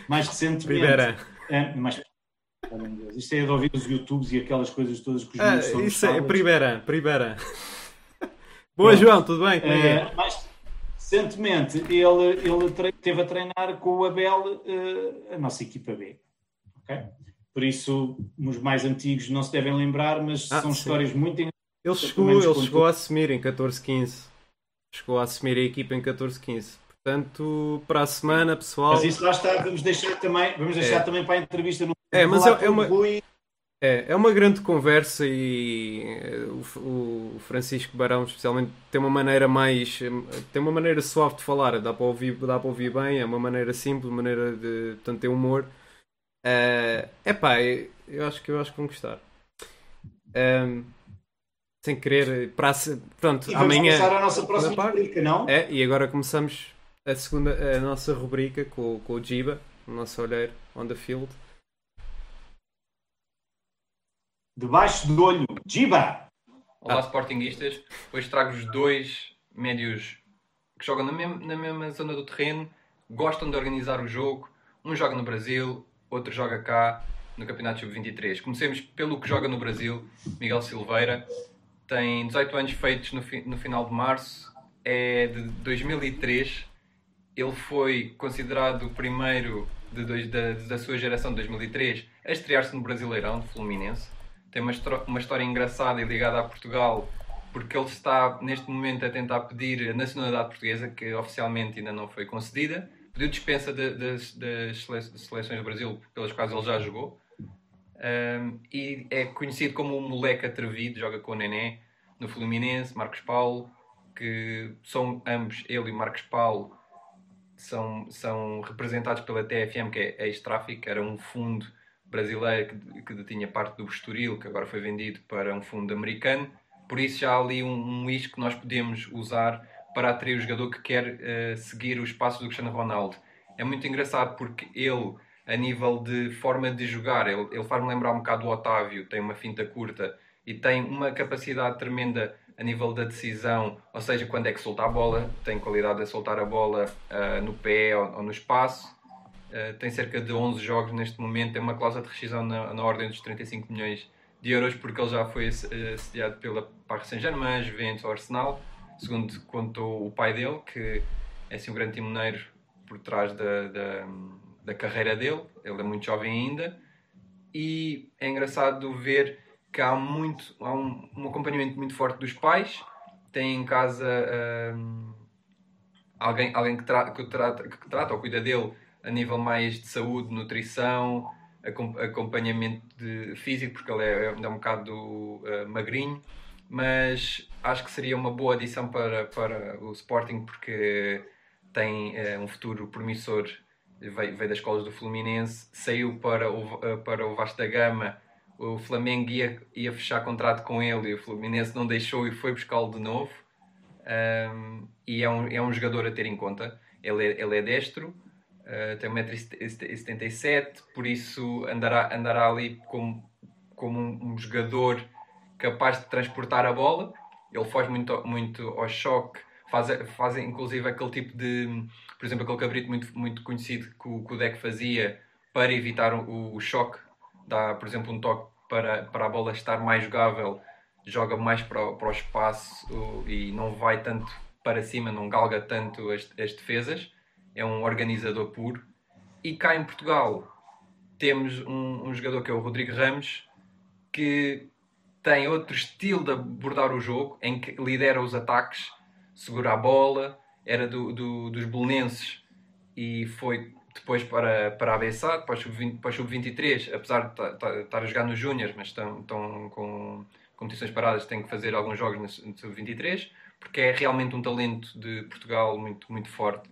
Mais recentemente. Primeira. É, mais, isto é de ouvir os YouTubes e aquelas coisas todas que os Ah, isso é primeira. Primeira. *laughs* Boa, Pronto. João, tudo bem? É mais recentemente, ele, ele teve a treinar com o Abel eh, a nossa equipa B. ok? Por isso, os mais antigos não se devem lembrar, mas Ah, são sim. histórias muito engraçadas. Ele chegou, ele chegou a assumir em 14-15. Chegou a assumir a equipa em 14-15. Portanto, para a semana, pessoal. Mas isso lá está, vamos deixar também, vamos deixar É. também para a entrevista no É, mas é- é uma- Rui. É, é uma grande conversa e eh, o, o Francisco Barão, especialmente, tem uma maneira mais. eh, tem uma maneira suave de falar, dá para ouvir, dá para ouvir bem, é uma maneira simples, maneira de. portanto, tem humor. É epá, eu eu acho que eu acho que vão gostar. Ahm, sem querer, para pronto, E vamos amanhã. começar a nossa próxima rubrica, não? É, e agora começamos a segunda, a nossa rubrica com, com o Jiba, o nosso olheiro on the field. Debaixo do olho, Giba! Olá, Ah. Sportinguistas. Hoje trago-vos dois médios que jogam na, mesma- na mesma zona do terreno, gostam de organizar o jogo. Um joga no Brasil, outro joga cá no Campeonato Sub-23. Comecemos pelo que joga no Brasil, Miguel Silveira. Tem 18 anos feitos no, fi- no final de março, é de 2003. Ele foi considerado o primeiro de dois- da, da sua geração de 2003 a estrear-se no Brasileirão de Fluminense tem uma, uma história engraçada e ligada a Portugal, porque ele está neste momento a tentar pedir a nacionalidade portuguesa, que oficialmente ainda não foi concedida. Pediu dispensa das, das sele- seleções do Brasil, pelas quais ele já jogou. Um, e é conhecido como o moleque atrevido, joga com o Nené no Fluminense, Marcos Paulo, que são ambos, ele e Marcos Paulo, são, são representados pela TFM, que é ex-tráfico, era um fundo brasileiro que, que detinha parte do Estoril, que agora foi vendido para um fundo americano. Por isso já há ali um, um que nós podemos usar para atrair o jogador que quer eh, seguir os passos do Cristiano Ronaldo. É muito engraçado porque ele, a nível de forma de jogar, ele, ele faz-me lembrar um bocado o Otávio, tem uma finta curta e tem uma capacidade tremenda a nível da decisão, ou seja, quando é que solta a bola, tem qualidade de soltar a bola ah, no pé ou, ou no espaço. Uh, tem cerca de 11 jogos neste momento, tem uma cláusula de rescisão na, na ordem dos 35 milhões de euros, porque ele já foi uh, assediado pela Paris Saint-Germain, Juventus ou Arsenal, segundo contou o pai dele, que é assim um grande timoneiro por trás da, da, da carreira dele, ele é muito jovem ainda, e é engraçado ver que há, muito, há um, um acompanhamento muito forte dos pais, tem em casa um, alguém, alguém que, tra que, trata, que trata ou cuida dele a nível mais de saúde, nutrição, acompanhamento de físico, porque ele é, é um bocado uh, magrinho, mas acho que seria uma boa adição para, para o Sporting porque tem uh, um futuro promissor. Veio, veio das escolas do Fluminense, saiu para o, uh, para o Vasco da Gama. O Flamengo ia, ia fechar contrato com ele e o Fluminense não deixou e foi buscá-lo de novo. Um, e é um, é um jogador a ter em conta. Ele é, ele é destro, Uh, tem 1,77m, por isso andará, andará ali como, como um, um, jogador capaz de transportar a bola. Ele foge muito, muito ao choque, faz, faz inclusive aquele tipo de, por exemplo, aquele cabrito muito, muito conhecido que o, que o Deck fazia para evitar o, o, choque. Dá, por exemplo, um toque para, para a bola estar mais jogável, joga mais para, para o espaço e não vai tanto para cima, não galga tanto as, as defesas é um organizador puro. E cá em Portugal temos um, um, jogador que é o Rodrigo Ramos, que tem outro estilo de abordar o jogo, em que lidera os ataques, segura a bola, era do, do, dos belenenses e foi depois para, para a ABSA, para o Sub-23, apesar de estar a jogar nos Júniors, mas estão, estão com competições paradas, tem que fazer alguns jogos no Sub-23, porque é realmente um talento de Portugal muito, muito forte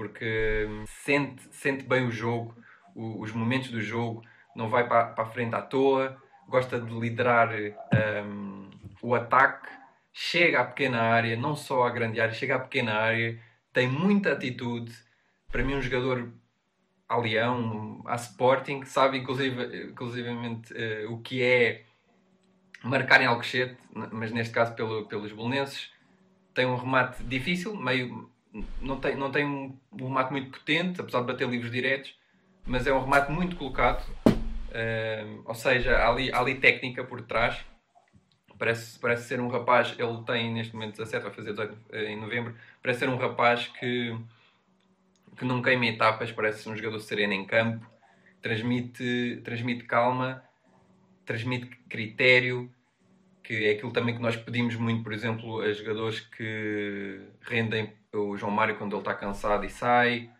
porque sente, sente bem o jogo, os momentos do jogo, não vai para, para a frente à toa, gosta de liderar um, o ataque, chega à pequena área, não só à grande área, chega à pequena área, tem muita atitude. Para mim, um jogador a Leão, a Sporting, sabe inclusive, inclusivamente uh, o que é marcar em Alcochete, mas neste caso pelo, pelos bolonenses. Tem um remate difícil, meio não tem, não tem um, um remate muito potente, apesar de bater livros diretos, mas é um remate muito colocado. Uh, ou seja, há ali, há ali técnica por trás. Parece, parece ser um rapaz, ele tem neste momento 17, vai fazer 18 eh, em novembro. Parece ser um rapaz que, que não queima etapas, parece um jogador sereno em campo, transmite, transmite calma, transmite critério, que é aquilo também que nós pedimos muito, por exemplo, a jogadores que rendem o João Mário quando ele está cansado e sai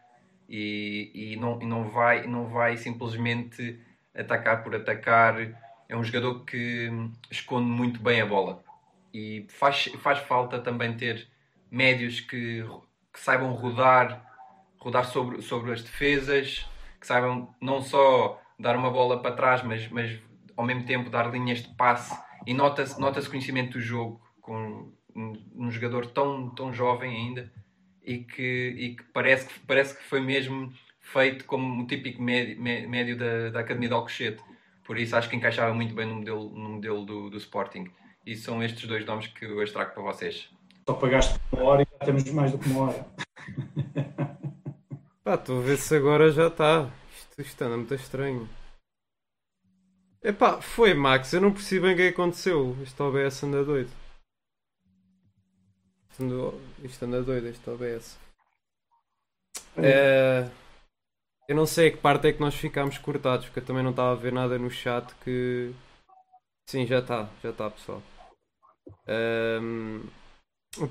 e, e, não, e não, vai, não vai simplesmente atacar por atacar. É um jogador que esconde muito bem a bola e faz, faz falta também ter médios que, que saibam rodar, rodar sobre, sobre as defesas, que saibam não só dar uma bola para trás, mas, mas ao mesmo tempo dar linhas de passe e nota-se nota conhecimento do jogo com um, um jogador tão, tão jovem ainda e que, e que parece, que parece que foi mesmo feito como um típico médio, médio da, da Academia de Alcochete. Por isso acho que encaixava muito bem no modelo, no modelo do, do Sporting. E são estes dois nomes que eu hoje trago para vocês. Só pagaste uma hora e já temos mais do que uma hora. *laughs* Pá, estou a ver se agora já está. Isto, isto anda muito estranho. Epá, foi Max, eu não percebo bem o que aconteceu. Este OBS anda doido. Isto anda doido, este OBS. É, eu não sei a que parte é que nós ficámos cortados, porque eu também não estava a ver nada no chat que. Sim, já está, já está pessoal. Um...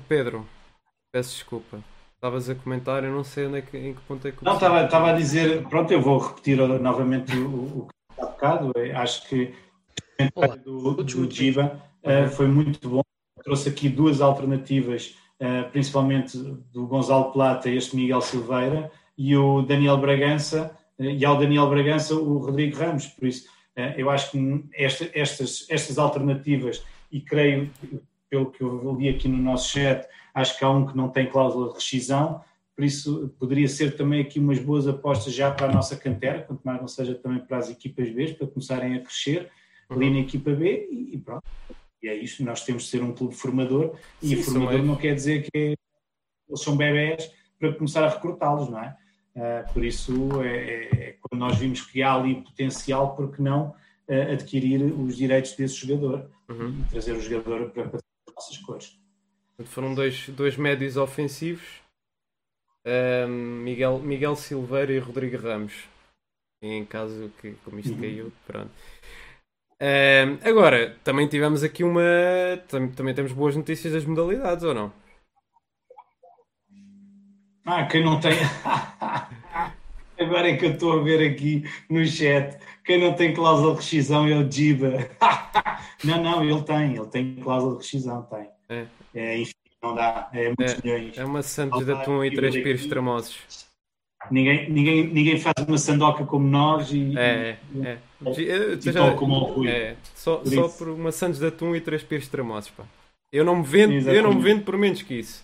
Pedro, peço desculpa. Estavas a comentar, eu não sei onde é que, em que ponto é que. Não, estava, estava a dizer, pronto, eu vou repetir novamente o, o que está bocado. Acho que o do, do Giba uh, foi muito bom. Trouxe aqui duas alternativas eh, principalmente do Gonzalo Plata, este Miguel Silveira, e o Daniel Bragança, eh, e ao Daniel Bragança o Rodrigo Ramos. Por isso, eh, eu acho que esta, estas, estas alternativas, e creio, pelo que eu li aqui no nosso chat, acho que há um que não tem cláusula de rescisão, por isso poderia ser também aqui umas boas apostas já para a nossa cantera, quanto mais não seja também para as equipas B, para começarem a crescer ali na equipa B e, pronto. E é isso, nós temos de ser um clube formador e Sim, formador não quer dizer que eles são bebés para começar a recrutá-los, não é? Uh, por isso, é, é, é, quando nós vimos que há ali potencial, por que não uh, adquirir os direitos desse jogador uhum. e trazer o jogador para, para as nossas cores? Foram dois, dois médios ofensivos, uh, Miguel, Miguel Silveira e Rodrigo Ramos. Em caso que, como isto uhum. caiu, pronto. Uh, agora, também tivemos aqui uma. Também temos boas notícias das modalidades, ou não? Ah, quem não tem. *laughs* Agora é que eu estou a ver aqui no chat. Quem não tem cláusula de rescisão é o Jiba. *laughs* não, não, ele tem. Ele tem cláusula de rescisão, tem. É. é enfim, não dá. É muitos é, milhões. É uma Santos de atum e três pires tramosos. Ninguém, ninguém, ninguém faz uma sandoca como nós e. É, e, é. é. Já, como o Rui. É, só, por só por uma Santos de atum e três pires tramosos, pá. Eu não me vendo, eu não me vendo por menos que isso.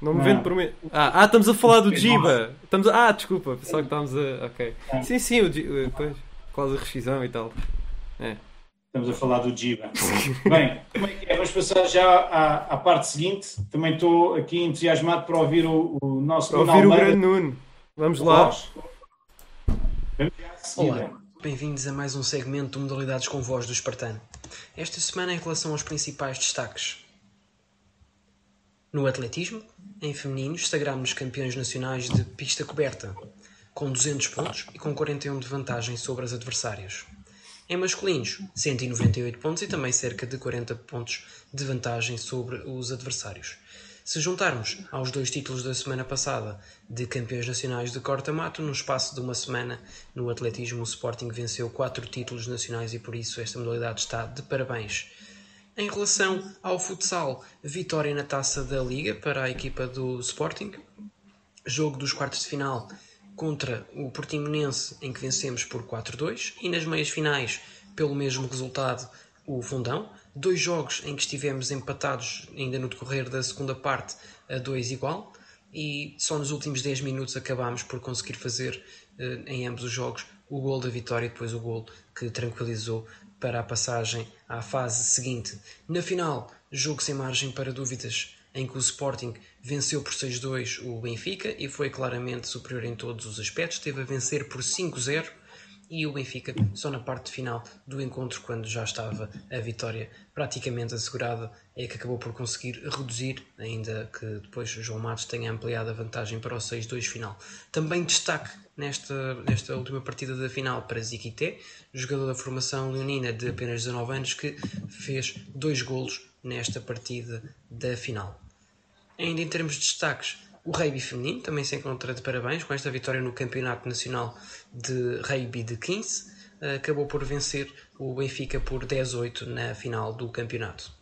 Não me não. vendo por menos. Ah, ah, estamos a falar do Jiba. Estamos a... Ah, desculpa, pensava que estávamos a. Ok. É. Sim, sim, o Jiba. Depois, quase a rescisão e tal. É. Estamos a falar do Jiba. *laughs* Bem, como é que é? Vamos passar já à, à parte seguinte. Também estou aqui entusiasmado para ouvir o, o nosso Para ouvir o grande Nuno. Vamos lá. Olá, bem-vindos a mais um segmento de modalidades com voz do Espartano. Esta semana em relação aos principais destaques. No atletismo, em femininos, sagramos campeões nacionais de pista coberta, com 200 pontos e com 41 de vantagem sobre as adversárias. Em masculinos, 198 pontos e também cerca de 40 pontos de vantagem sobre os adversários. Se juntarmos aos dois títulos da semana passada de campeões nacionais de corta-mato, no espaço de uma semana no atletismo o Sporting venceu quatro títulos nacionais e por isso esta modalidade está de parabéns. Em relação ao futsal, vitória na taça da Liga para a equipa do Sporting, jogo dos quartos de final contra o Portimonense em que vencemos por 4-2 e nas meias finais pelo mesmo resultado o Fundão. Dois jogos em que estivemos empatados ainda no decorrer da segunda parte a dois igual e só nos últimos 10 minutos acabámos por conseguir fazer eh, em ambos os jogos o gol da vitória e depois o gol que tranquilizou para a passagem à fase seguinte. Na final, jogo sem margem para dúvidas, em que o Sporting venceu por 6-2 o Benfica e foi claramente superior em todos os aspectos, teve a vencer por 5-0 e o Benfica só na parte final do encontro, quando já estava a vitória praticamente assegurada, é que acabou por conseguir reduzir, ainda que depois João Matos tenha ampliado a vantagem para o 6-2 final. Também destaque nesta, nesta última partida da final para Ziquité, jogador da formação leonina de apenas 19 anos, que fez dois golos nesta partida da final. Ainda em termos de destaques, o rugby feminino também se encontra de parabéns com esta vitória no Campeonato Nacional de Rugby de 15. Acabou por vencer o Benfica por 10-8 na final do campeonato.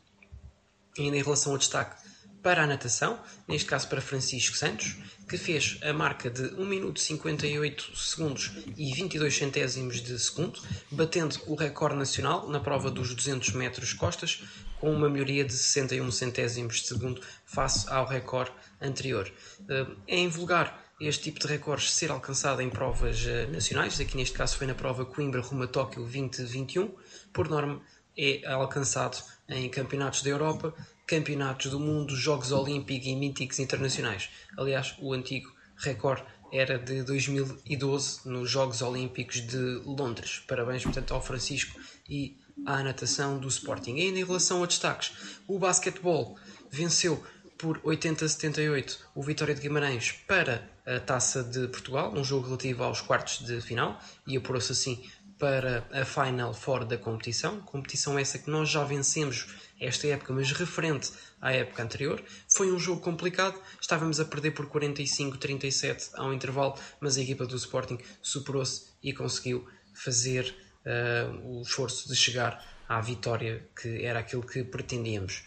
Ainda em relação ao destaque para a natação, neste caso para Francisco Santos, que fez a marca de 1 minuto 58 segundos e 22 centésimos de segundo, batendo o recorde nacional na prova dos 200 metros costas, com uma melhoria de 61 centésimos de segundo face ao recorde anterior. Eh, é invulgar este tipo de recordes ser alcançado em provas eh, nacionais, aqui neste caso foi na prova Coimbra-Roma-Tóquio 2021, por norma é alcançado em campeonatos da Europa, campeonatos do mundo, Jogos Olímpicos e míticos internacionais. Aliás, o antigo recorde era de 2012 nos Jogos Olímpicos de Londres. Parabéns, portanto, ao Francisco e à natação do Sporting. E ainda em relação a destaques, o basquetebol venceu por 80-78 o Vitória de Guimarães para a Taça de Portugal, um jogo relativo aos quartos de final, e apurou-se assim para a Final Four da competição. Competição essa que nós já vencemos esta época, mas referente à época anterior. Foi um jogo complicado, estávamos a perder por 45-37 ao intervalo, mas a equipa do Sporting superou-se e conseguiu fazer uh, o esforço de chegar à vitória, que era aquilo que pretendíamos.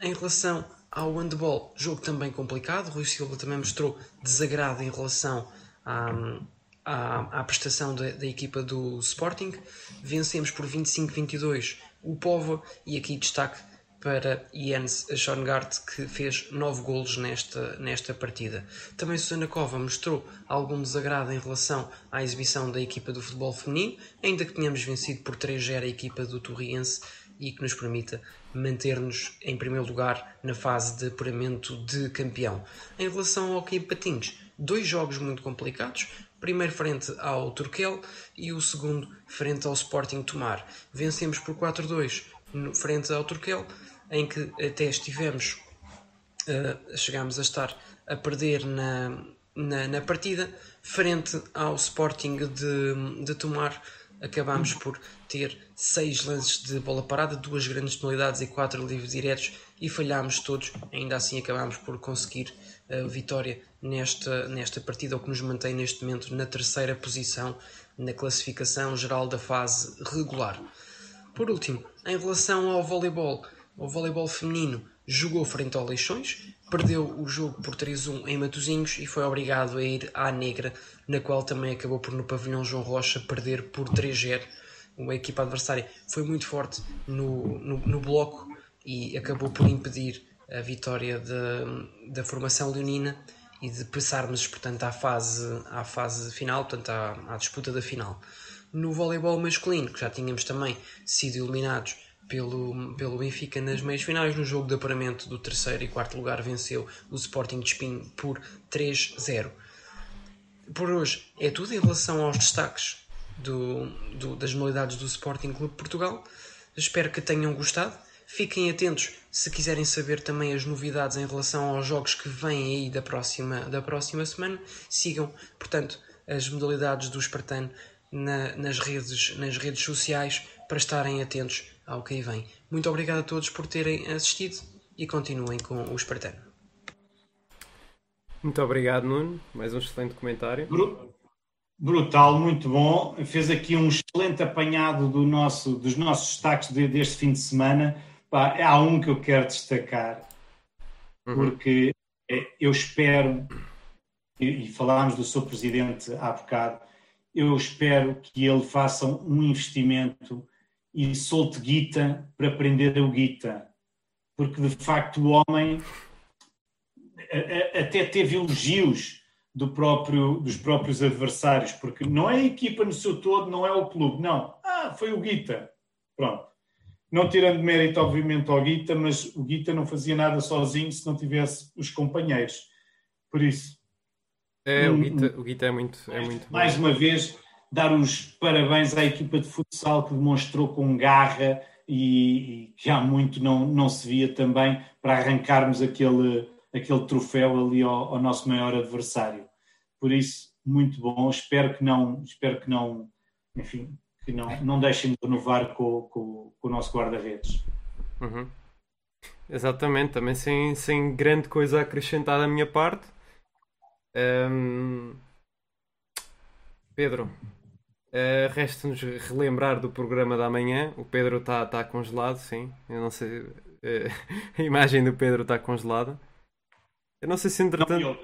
Em relação ao handball, jogo também complicado, Rui Silva também mostrou desagrado em relação à, à, à prestação da, da, equipa do Sporting. Vencemos por 25-22 o Povo e aqui destaque para Jens Schongart, que fez 9 golos nesta, nesta partida. Também Susana Cova mostrou algum desagrado em relação à exibição da equipa do futebol feminino, ainda que tenhamos vencido por 3-0 a equipa do Torriense e que nos permita manter-nos em primeiro lugar na fase de apuramento de campeão. Em relação ao Kim Patins, dois jogos muito complicados, primeiro frente ao Turquel e o segundo frente ao Sporting Tomar. Vencemos por 4-2 frente ao Turquel, em que até estivemos, uh, chegámos a estar a perder na, na, na, partida, frente ao Sporting de, de Tomar, acabámos por ter seis lances de bola parada, duas grandes penalidades e quatro livros diretos e falhámos todos. Ainda assim acabámos por conseguir a vitória nesta, nesta partida, o que nos mantém neste momento na terceira posição na classificação geral da fase regular. Por último, em relação ao voleibol, o voleibol feminino jogou frente ao Leixões, perdeu o jogo por 3-1 em Matosinhos e foi obrigado a ir à Negra, na qual também acabou por no pavilhão João Rocha perder por 3-0. Uma equipa adversária foi muito forte no, no, no, bloco e acabou por impedir a vitória de, da formação leonina e de passarmos, portanto, à fase, à fase final, portanto, à, à disputa da final. No voleibol masculino, que já tínhamos também sido eliminados pelo, pelo Benfica nas meias finais. No jogo de apuramento do terceiro e quarto lugar, venceu o Sporting de Espinho por 3-0. Por hoje é tudo em relação aos destaques do, do, das modalidades do Sporting Clube Portugal. Espero que tenham gostado. Fiquem atentos se quiserem saber também as novidades em relação aos jogos que vêm aí da próxima, da próxima semana. Sigam, portanto, as modalidades do Espartano na, nas, redes, nas redes sociais para estarem atentos ao que aí vem. Muito obrigado a todos por terem assistido e continuem com o Espartano. Muito obrigado, Nuno. Mais um excelente comentário. Brutal, muito bom. Fez aqui um excelente apanhado do nosso, dos nossos destaques de, deste fim de semana. Pá, há um que eu quero destacar, uhum. porque é, eu espero, e, e falámos do seu presidente há bocado, eu espero que ele faça um investimento e solte guita para prender o guita. Porque de facto o homem até teve elogios do próprio, dos próprios adversários, porque não é a equipa no seu todo, não é o clube, não. Ah, foi o Guita. Pronto. Não tirando mérito, obviamente, ao Guita, mas o Guita não fazia nada sozinho se não tivesse os companheiros. Por isso. É, o Guita, o Guita é muito. É muito mais uma vez, dar os parabéns à equipa de futsal que demonstrou com garra e, e que há muito não, não se via também para arrancarmos aquele, aquele troféu ali ao, ao, nosso maior adversário. Por isso, muito bom. Espero que não, espero que não, enfim, que não, não deixem de renovar com, com, com o nosso guarda-redes. Uhum. Exatamente, também sem, sem grande coisa a acrescentar da minha parte. Um... Pedro, Uh, Resta-nos relembrar do programa da manhã. O Pedro está tá congelado, sim. Eu não sei. Uh, *laughs* a imagem do Pedro está congelada. Eu não sei se entretanto.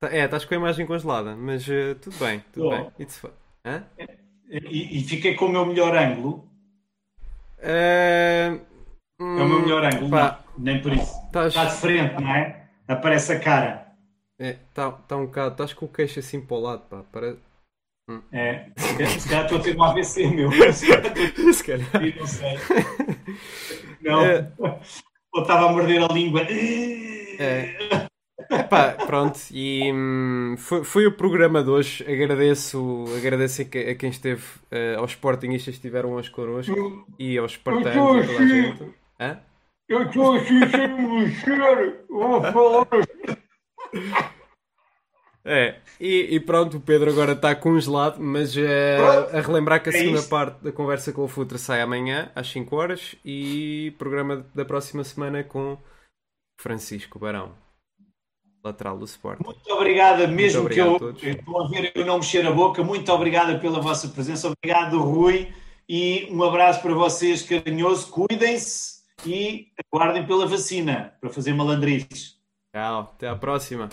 Tá, é, estás com a imagem congelada, mas uh, tudo bem, tudo oh. bem. It's Hã? E, e, fiquei com o meu melhor ângulo. é o meu melhor hum, ângulo, pá, não, nem por isso. Está de frente, não é? Aparece a cara. É, está tá um bocado. Estás com o queixo assim para o lado, pá. Para... Hum. É, se calhar estou a ter um AVC, meu. Se calhar. Não sei. *laughs* Não. É. Ou estava a morder a língua. É. Epá, pronto, e hum, foi, foi, o programa de hoje. Agradeço, agradeço a, quem esteve, uh, aos Sportingistas que estiveram hoje connosco e aos Espartanos e toda a assim. gente. Hã? Eu estou assim sem me mexer, vou falar. *laughs* É, e, e, pronto, o Pedro agora está congelado, mas uh, a relembrar que a é segunda parte da conversa com o Futre sai amanhã às 5 horas e programa da próxima semana com Francisco Barão, lateral do Sport. Muito obrigada, mesmo obrigado que eu estou a ver eu não mexer a boca, muito obrigada pela vossa presença, obrigado Rui. E um abraço para vocês carinhoso, cuidem-se e aguardem pela vacina para fazer malandrices. Tchau, até à próxima.